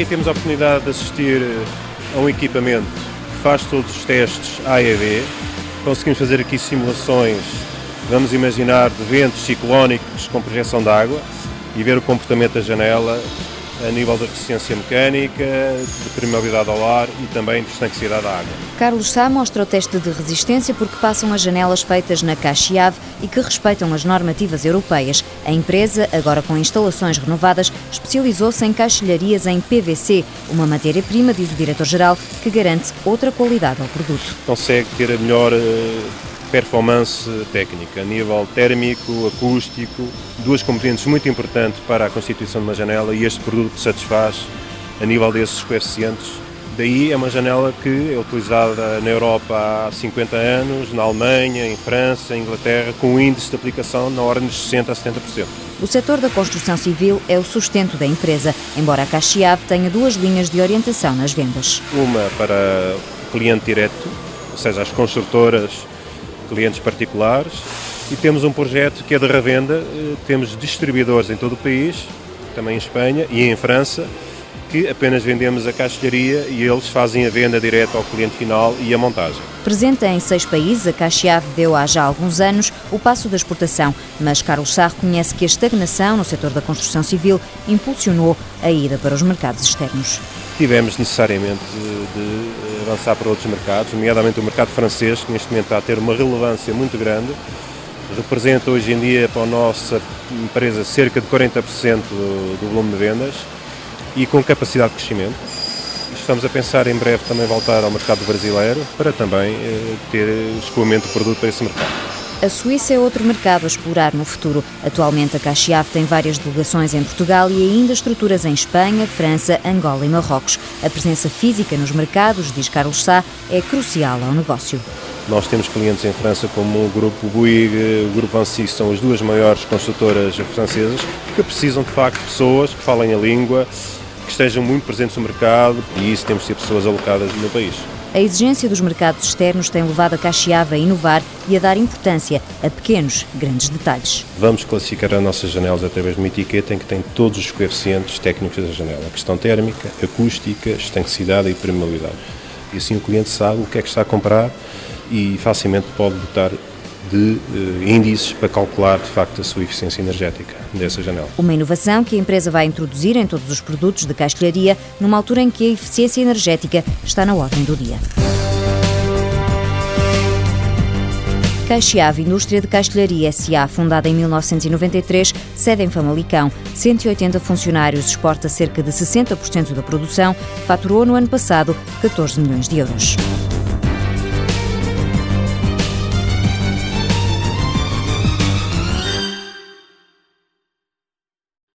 aqui temos a oportunidade de assistir a um equipamento que faz todos os testes A e. Conseguimos fazer aqui simulações, vamos imaginar, de ventos ciclónicos com projeção de água e ver o comportamento da janela a nível da resistência mecânica, de permeabilidade ao ar e também de estanquicidade da água. Carlos Sá mostra o teste de resistência porque passam as janelas feitas na Caxiave e que respeitam as normativas europeias. A empresa, agora com instalações renovadas, especializou-se em caixilharias em PVC, uma matéria-prima, diz o diretor-geral, que garante outra qualidade ao produto. Consegue ter a melhor eh, performance técnica, a nível térmico, acústico, duas componentes muito importantes para a constituição de uma janela e este produto satisfaz a nível desses coeficientes. Daí é uma janela que é utilizada na Europa há 50 anos, na Alemanha, em França, em Inglaterra, com um índice de aplicação na ordem de 60% a 70%. O setor da construção civil é o sustento da empresa, embora a Caxiave tenha duas linhas de orientação nas vendas. Uma para o cliente direto, ou seja, as construtoras clientes particulares e temos um projeto que é de revenda, eh, temos distribuidores em todo o país, também em Espanha e em França, que apenas vendemos a caixilharia e eles fazem a venda direta ao cliente final e a montagem. Presente em seis países, a Caxiave deu há já alguns anos o passo da exportação, mas Carlos Sá reconhece que a estagnação no setor da construção civil impulsionou a ida para os mercados externos. Tivemos necessariamente de avançar para outros mercados, nomeadamente o mercado francês, que neste momento está a ter uma relevância muito grande, representa hoje em dia para a nossa empresa cerca de 40% do volume de vendas e com capacidade de crescimento. Estamos a pensar em breve também voltar ao mercado brasileiro para também eh, ter escoamento de produto para esse mercado. A Suíça é outro mercado a explorar no futuro. Atualmente, a Caxiave tem várias delegações em Portugal e ainda estruturas em Espanha, França, Angola e Marrocos. A presença física nos mercados, diz Carlos Sá, é crucial ao negócio. Nós temos clientes em França como o Grupo Bouygues, o Grupo Vinci, são as duas maiores construtoras francesas, que precisam de facto de pessoas que falem a língua, que estejam muito presentes no mercado e isso temos de ter pessoas alocadas no país. A exigência dos mercados externos tem levado a Caxiava a inovar e a dar importância a pequenos, grandes detalhes. Vamos classificar as nossas janelas através de uma etiqueta em que tem todos os coeficientes técnicos da janela. A questão térmica, acústica, estanquicidade e permeabilidade. E assim o cliente sabe o que é que está a comprar e facilmente pode botar de índices para calcular de facto a sua eficiência energética dessa janela. Uma inovação que a empresa vai introduzir em todos os produtos de castelharia numa altura em que a eficiência energética está na ordem do dia. Caixeave Indústria de Castelharia S.A., fundada em 1993, sede em Famalicão. 180 funcionários, exporta cerca de 60% da produção, faturou no ano passado 14 milhões de euros.